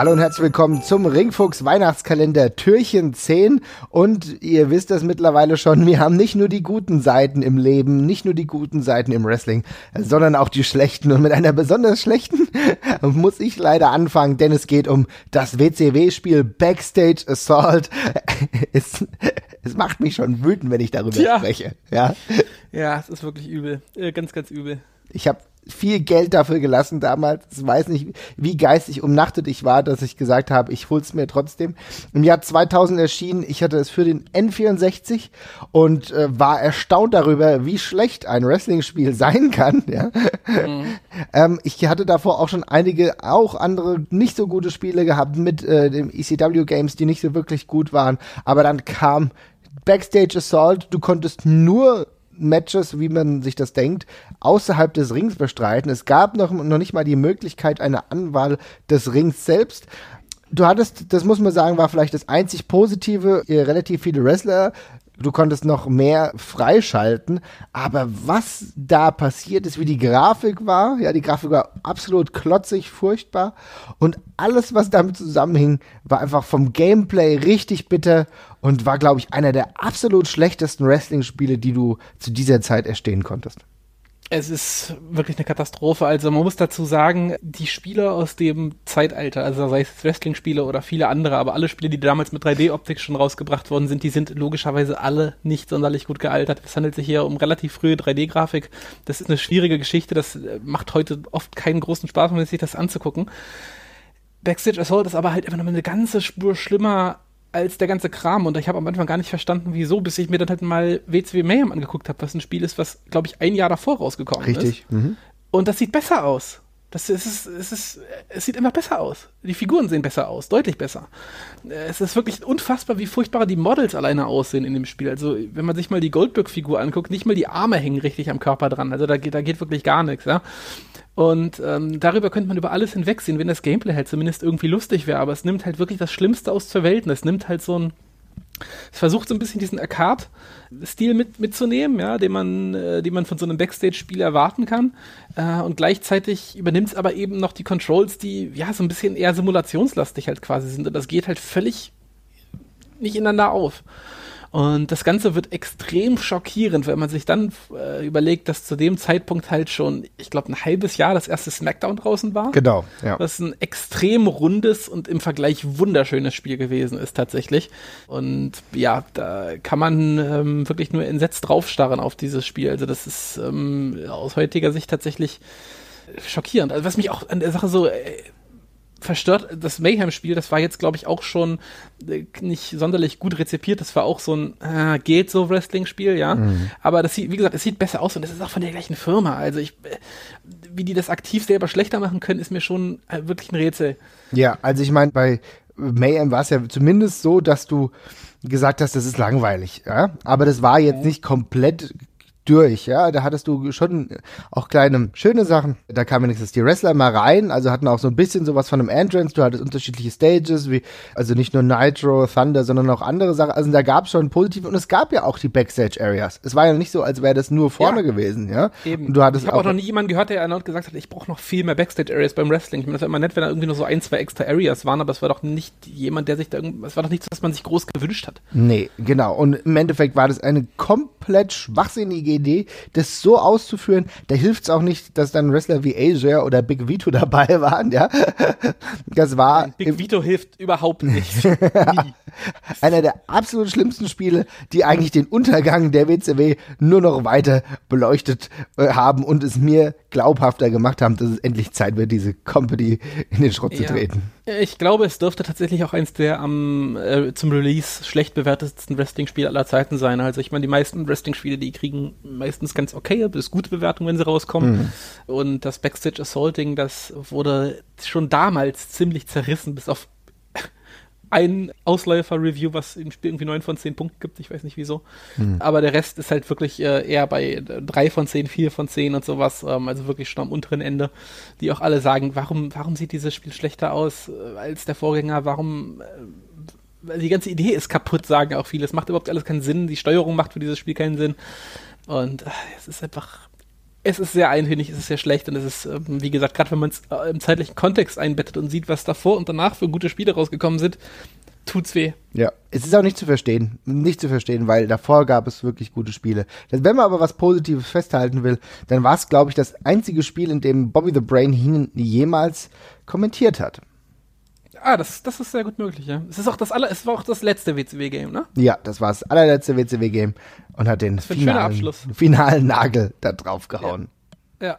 Hallo und herzlich willkommen zum Ringfuchs Weihnachtskalender Türchen 10. Und ihr wisst es mittlerweile schon, wir haben nicht nur die guten Seiten im Leben, nicht nur die guten Seiten im Wrestling, sondern auch die schlechten. Und mit einer besonders schlechten muss ich leider anfangen, denn es geht um das WCW-Spiel Backstage Assault. es, es macht mich schon wütend, wenn ich darüber ja. spreche. Ja, ja, es ist wirklich übel. Äh, ganz, ganz übel. Ich habe viel Geld dafür gelassen damals. Ich weiß nicht, wie geistig umnachtet ich war, dass ich gesagt habe, ich hol's mir trotzdem. Im Jahr 2000 erschienen, ich hatte es für den N64 und äh, war erstaunt darüber, wie schlecht ein Wrestling-Spiel sein kann. Ja? Mhm. ähm, ich hatte davor auch schon einige, auch andere nicht so gute Spiele gehabt mit äh, dem ECW Games, die nicht so wirklich gut waren. Aber dann kam Backstage Assault, du konntest nur Matches, wie man sich das denkt, außerhalb des Rings bestreiten. Es gab noch, noch nicht mal die Möglichkeit einer Anwahl des Rings selbst. Du hattest, das muss man sagen, war vielleicht das einzig Positive, relativ viele Wrestler du konntest noch mehr freischalten. Aber was da passiert ist, wie die Grafik war, ja, die Grafik war absolut klotzig, furchtbar. Und alles, was damit zusammenhing, war einfach vom Gameplay richtig bitter und war, glaube ich, einer der absolut schlechtesten Wrestling-Spiele, die du zu dieser Zeit erstehen konntest. Es ist wirklich eine Katastrophe. Also man muss dazu sagen, die Spieler aus dem Zeitalter, also sei es Wrestling-Spiele oder viele andere, aber alle Spiele, die damals mit 3D-Optik schon rausgebracht worden sind, die sind logischerweise alle nicht sonderlich gut gealtert. Es handelt sich hier um relativ frühe 3D-Grafik. Das ist eine schwierige Geschichte. Das äh, macht heute oft keinen großen Spaß, um sich das anzugucken. Backstage Assault ist aber halt immer noch eine ganze Spur schlimmer als der ganze Kram. Und ich habe am Anfang gar nicht verstanden, wieso, bis ich mir dann halt mal WCW Mayhem angeguckt habe, was ein Spiel ist, was, glaube ich, ein Jahr davor rausgekommen Richtig. ist. Richtig. Mhm. Und das sieht besser aus. Das ist, es, ist, es, ist, es sieht immer besser aus. Die Figuren sehen besser aus, deutlich besser. Es ist wirklich unfassbar, wie furchtbar die Models alleine aussehen in dem Spiel. Also, wenn man sich mal die Goldberg-Figur anguckt, nicht mal die Arme hängen richtig am Körper dran. Also, da, da geht wirklich gar nichts, ja. Und ähm, darüber könnte man über alles hinwegsehen, wenn das Gameplay halt zumindest irgendwie lustig wäre. Aber es nimmt halt wirklich das Schlimmste aus zur Welt. Und es nimmt halt so ein. Es versucht so ein bisschen diesen Arcade-Stil mit, mitzunehmen, ja, den man, äh, den man von so einem Backstage-Spiel erwarten kann. Äh, und gleichzeitig übernimmt es aber eben noch die Controls, die ja so ein bisschen eher simulationslastig halt quasi sind. Und das geht halt völlig nicht ineinander auf. Und das Ganze wird extrem schockierend, wenn man sich dann äh, überlegt, dass zu dem Zeitpunkt halt schon, ich glaube, ein halbes Jahr das erste Smackdown draußen war. Genau, ja. Was ein extrem rundes und im Vergleich wunderschönes Spiel gewesen ist tatsächlich. Und ja, da kann man ähm, wirklich nur entsetzt draufstarren auf dieses Spiel. Also das ist ähm, aus heutiger Sicht tatsächlich schockierend. Also was mich auch an der Sache so äh, verstört, das Mayhem-Spiel, das war jetzt, glaube ich, auch schon äh, nicht sonderlich gut rezipiert. Das war auch so ein äh, geht so Wrestling-Spiel, ja. Mhm. Aber das sieht, wie gesagt, es sieht besser aus und es ist auch von der gleichen Firma. Also ich, äh, wie die das aktiv selber schlechter machen können, ist mir schon äh, wirklich ein Rätsel. Ja, also ich meine, bei Mayhem war es ja zumindest so, dass du gesagt hast, das ist langweilig, ja. Aber das war jetzt nicht komplett durch, ja. Da hattest du schon auch kleine, schöne Sachen. Da kamen wenigstens die Wrestler mal rein, also hatten auch so ein bisschen sowas von einem Entrance. Du hattest unterschiedliche Stages, wie, also nicht nur Nitro, Thunder, sondern auch andere Sachen. Also da gab es schon positive und es gab ja auch die Backstage-Areas. Es war ja nicht so, als wäre das nur vorne ja, gewesen, ja. Eben. Und du hattest ich habe auch, auch noch nie jemanden gehört, der erneut gesagt hat, ich brauche noch viel mehr Backstage-Areas beim Wrestling. Ich meine, das war immer nett, wenn da irgendwie nur so ein, zwei extra Areas waren, aber es war doch nicht jemand, der sich da irgendwie, es war doch nichts, was man sich groß gewünscht hat. Nee, genau. Und im Endeffekt war das eine komplett schwachsinnige Idee, das so auszuführen. Da hilft es auch nicht, dass dann Wrestler wie Asia oder Big Vito dabei waren, ja. Das war. Big Vito hilft überhaupt nicht. Einer der absolut schlimmsten Spiele, die eigentlich den Untergang der WCW nur noch weiter beleuchtet äh, haben und es mir glaubhafter gemacht haben, dass es endlich Zeit wird, diese Company in den Schrott ja. zu treten. Ich glaube, es dürfte tatsächlich auch eins der am äh, zum Release schlecht bewertetsten Wrestling-Spiele aller Zeiten sein. Also ich meine, die meisten Wrestling-Spiele, die kriegen meistens ganz okay, bis gute Bewertungen, wenn sie rauskommen. Mhm. Und das Backstage Assaulting, das wurde schon damals ziemlich zerrissen, bis auf ein Ausläufer-Review, was im Spiel irgendwie 9 von 10 Punkten gibt, ich weiß nicht wieso. Mhm. Aber der Rest ist halt wirklich äh, eher bei 3 von 10, 4 von 10 und sowas, ähm, also wirklich schon am unteren Ende, die auch alle sagen, warum, warum sieht dieses Spiel schlechter aus äh, als der Vorgänger, warum äh, die ganze Idee ist kaputt, sagen auch viele. Es macht überhaupt alles keinen Sinn, die Steuerung macht für dieses Spiel keinen Sinn. Und äh, es ist einfach es ist sehr eintönig, es ist sehr schlecht und es ist, ähm, wie gesagt, gerade wenn man es äh, im zeitlichen Kontext einbettet und sieht, was davor und danach für gute Spiele rausgekommen sind, tut's weh. Ja, es ist auch nicht zu verstehen, nicht zu verstehen, weil davor gab es wirklich gute Spiele. Wenn man aber was Positives festhalten will, dann war es, glaube ich, das einzige Spiel, in dem Bobby the Brain Heenan jemals kommentiert hat. Ah, das, das ist sehr gut möglich, ja. Es ist auch das aller, es war auch das letzte WCW-Game, ne? Ja, das war das allerletzte WCW-Game und hat den finalen, finalen Nagel da drauf gehauen. Ja.